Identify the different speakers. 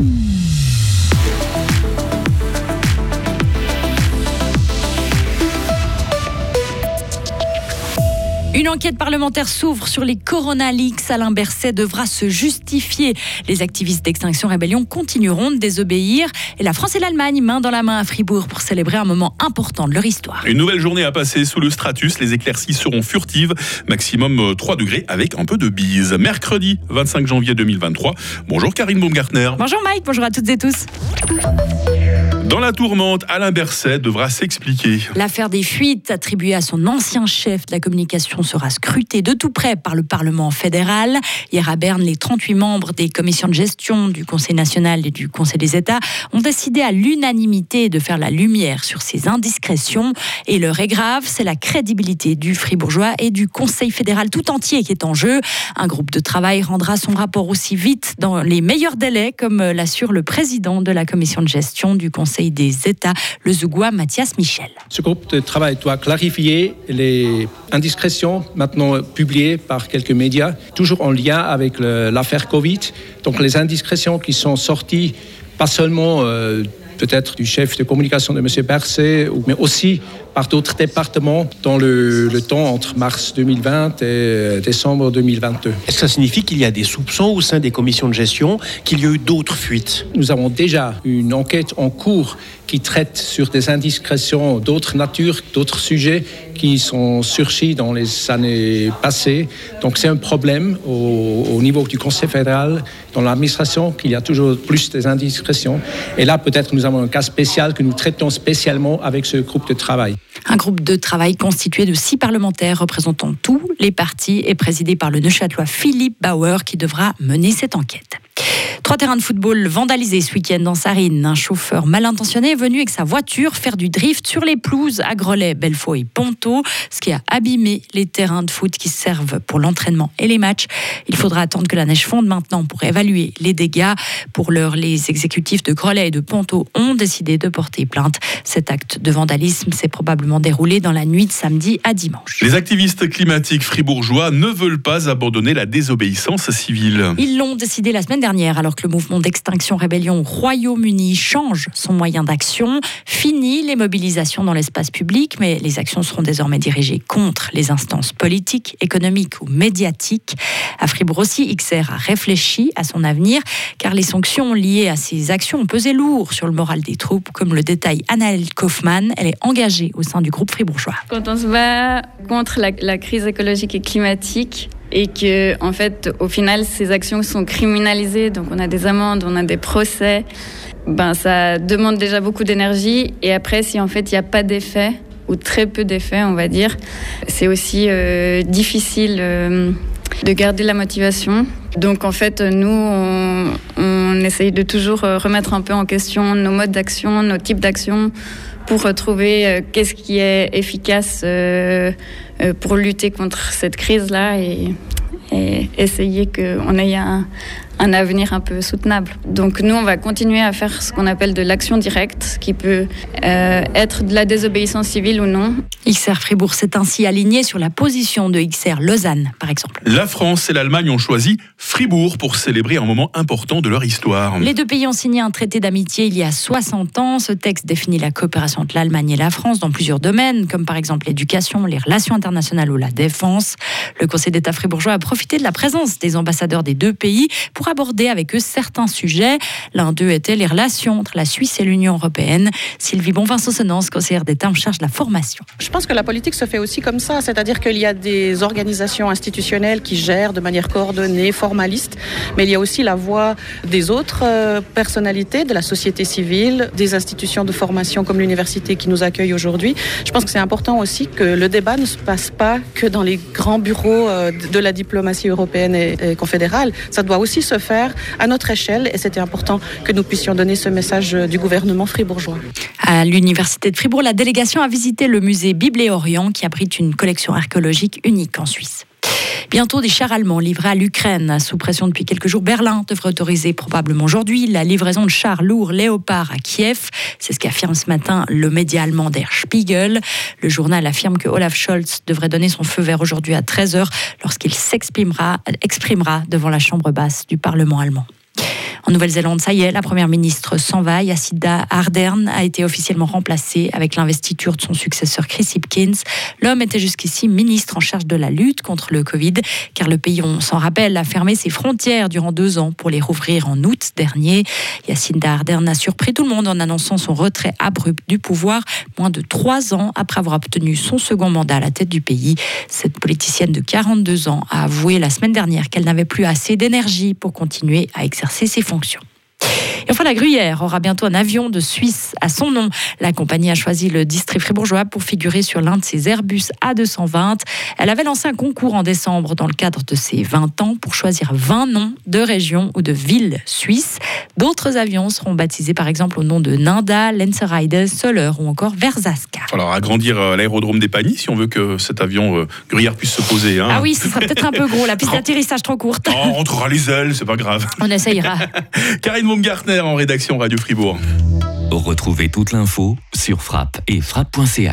Speaker 1: Mm-hmm. Une enquête parlementaire s'ouvre sur les Corona Leaks. Alain Berset devra se justifier. Les activistes d'Extinction Rébellion continueront de désobéir. Et la France et l'Allemagne, main dans la main à Fribourg, pour célébrer un moment important de leur histoire.
Speaker 2: Une nouvelle journée à passer sous le stratus. Les éclaircies seront furtives. Maximum 3 euh, degrés avec un peu de bise. Mercredi 25 janvier 2023. Bonjour Karine Baumgartner.
Speaker 1: Bonjour Mike, bonjour à toutes et tous.
Speaker 2: Dans la tourmente, Alain Berset devra s'expliquer.
Speaker 1: L'affaire des fuites attribuée à son ancien chef de la communication sera scrutée de tout près par le Parlement fédéral. Hier à Berne, les 38 membres des commissions de gestion du Conseil national et du Conseil des États ont décidé à l'unanimité de faire la lumière sur ces indiscrétions. Et l'heure est grave, c'est la crédibilité du Fribourgeois et du Conseil fédéral tout entier qui est en jeu. Un groupe de travail rendra son rapport aussi vite dans les meilleurs délais, comme l'assure le président de la commission de gestion du Conseil des États, le Zougoua Mathias Michel.
Speaker 3: Ce groupe de travail doit clarifier les indiscrétions maintenant publiées par quelques médias, toujours en lien avec l'affaire Covid. Donc les indiscrétions qui sont sorties, pas seulement euh, peut-être du chef de communication de M. Berset, mais aussi par d'autres départements dans le, temps entre mars 2020 et euh, décembre 2022.
Speaker 4: Est-ce que ça signifie qu'il y a des soupçons au sein des commissions de gestion, qu'il y a eu d'autres fuites?
Speaker 3: Nous avons déjà une enquête en cours qui traite sur des indiscrétions d'autres natures, d'autres sujets qui sont surgis dans les années passées. Donc c'est un problème au, au, niveau du Conseil fédéral, dans l'administration, qu'il y a toujours plus des indiscrétions. Et là, peut-être nous avons un cas spécial que nous traitons spécialement avec ce groupe de travail.
Speaker 1: Un groupe de travail constitué de six parlementaires représentant tous les partis et présidé par le Neuchâtelois Philippe Bauer qui devra mener cette enquête. Trois terrains de football vandalisés ce week-end dans Sarine. Un chauffeur mal intentionné est venu avec sa voiture faire du drift sur les pelouses à Grelais, Belfaux et Ponto, ce qui a abîmé les terrains de foot qui servent pour l'entraînement et les matchs. Il faudra attendre que la neige fonde maintenant pour évaluer les dégâts. Pour l'heure, les exécutifs de Grelais et de Ponto ont décidé de porter plainte. Cet acte de vandalisme s'est probablement déroulé dans la nuit de samedi à dimanche.
Speaker 2: Les activistes climatiques fribourgeois ne veulent pas abandonner la désobéissance civile.
Speaker 1: Ils l'ont décidé la semaine dernière alors que le mouvement d'extinction rébellion Royaume-Uni change son moyen d'action. Fini les mobilisations dans l'espace public, mais les actions seront désormais dirigées contre les instances politiques, économiques ou médiatiques. À Fribourg aussi, XR a réfléchi à son avenir, car les sanctions liées à ces actions ont pesé lourd sur le moral des troupes, comme le détaille Annelle Kaufmann. Elle est engagée au sein du groupe fribourgeois.
Speaker 5: Quand on se bat contre la crise écologique et climatique, et que en fait au final ces actions sont criminalisées. Donc on a des amendes on a des procès. Ben ça demande déjà beaucoup d'énergie. Et après si en fait il n'y a pas d'effet ou très peu d'effet on va dire c'est aussi euh, difficile euh, de garder la motivation. Donc en fait nous on, on essaye de toujours euh, remettre un peu en question nos modes d'action nos types d'action pour retrouver euh, qu'est-ce qui est efficace euh, euh, pour lutter contre cette crise-là et, et essayer qu'on ait un, un avenir un peu soutenable. Donc nous, on va continuer à faire ce qu'on appelle de l'action directe, qui peut euh, être de la désobéissance civile ou non.
Speaker 1: XR Fribourg s'est ainsi aligné sur la position de XR Lausanne, par exemple.
Speaker 2: La France et l'Allemagne ont choisi Fribourg pour célébrer un moment important de leur histoire.
Speaker 1: Les deux pays ont signé un traité d'amitié il y a 60 ans. Ce texte définit la coopération entre l'Allemagne et la France dans plusieurs domaines, comme par exemple l'éducation, les relations internationales ou la défense. Le Conseil d'État fribourgeois a profité de la présence des ambassadeurs des deux pays pour aborder avec eux certains sujets. L'un d'eux était les relations entre la Suisse et l'Union européenne. Sylvie Bonvin-Saucenance, conseillère d'État en charge de la formation.
Speaker 6: Je pense que la politique se fait aussi comme ça, c'est-à-dire qu'il y a des organisations institutionnelles qui gèrent de manière coordonnée, formaliste, mais il y a aussi la voix des autres euh, personnalités de la société civile, des institutions de formation comme l'université qui nous accueille aujourd'hui. Je pense que c'est important aussi que le débat ne se passe pas que dans les grands bureaux euh, de la diplomatie européenne et confédérale. Ça doit aussi se faire à notre échelle et c'était important que nous puissions donner ce message du gouvernement fribourgeois.
Speaker 1: À l'université de Fribourg, la délégation a visité le musée Bible et Orient qui abrite une collection archéologique unique en Suisse. Bientôt des chars allemands livrés à l'Ukraine. Sous pression depuis quelques jours, Berlin devrait autoriser probablement aujourd'hui la livraison de chars lourds Léopard à Kiev. C'est ce qu'affirme ce matin le média allemand Der Spiegel. Le journal affirme que Olaf Scholz devrait donner son feu vert aujourd'hui à 13h lorsqu'il s'exprimera exprimera devant la chambre basse du Parlement allemand. En Nouvelle-Zélande, ça y est, la première ministre s'en va. Yacinda Ardern a été officiellement remplacée avec l'investiture de son successeur Chris Hipkins. L'homme était jusqu'ici ministre en charge de la lutte contre le Covid, car le pays, on s'en rappelle, a fermé ses frontières durant deux ans pour les rouvrir en août dernier. Yacinda Ardern a surpris tout le monde en annonçant son retrait abrupt du pouvoir, moins de trois ans après avoir obtenu son second mandat à la tête du pays. Cette politicienne de 42 ans a avoué la semaine dernière qu'elle n'avait plus assez d'énergie pour continuer à exercer ses fonctions. Et enfin, la Gruyère aura bientôt un avion de Suisse à son nom. La compagnie a choisi le district fribourgeois pour figurer sur l'un de ses Airbus A220. Elle avait lancé un concours en décembre dans le cadre de ses 20 ans pour choisir 20 noms de régions ou de villes suisses. D'autres avions seront baptisés par exemple au nom de Ninda, Lenzerheide, Soler ou encore Verzaska.
Speaker 2: Alors agrandir euh, l'aérodrome des Pagny si on veut que cet avion euh, Gruyère puisse se poser. Hein.
Speaker 1: Ah oui, ce sera peut-être un peu gros, la piste d'atterrissage trop courte.
Speaker 2: Oh, on rentrera les ailes, c'est pas grave.
Speaker 1: On essayera.
Speaker 2: Karine Baumgartner en rédaction Radio Fribourg.
Speaker 7: Retrouvez toute l'info sur frappe et frappe.ch.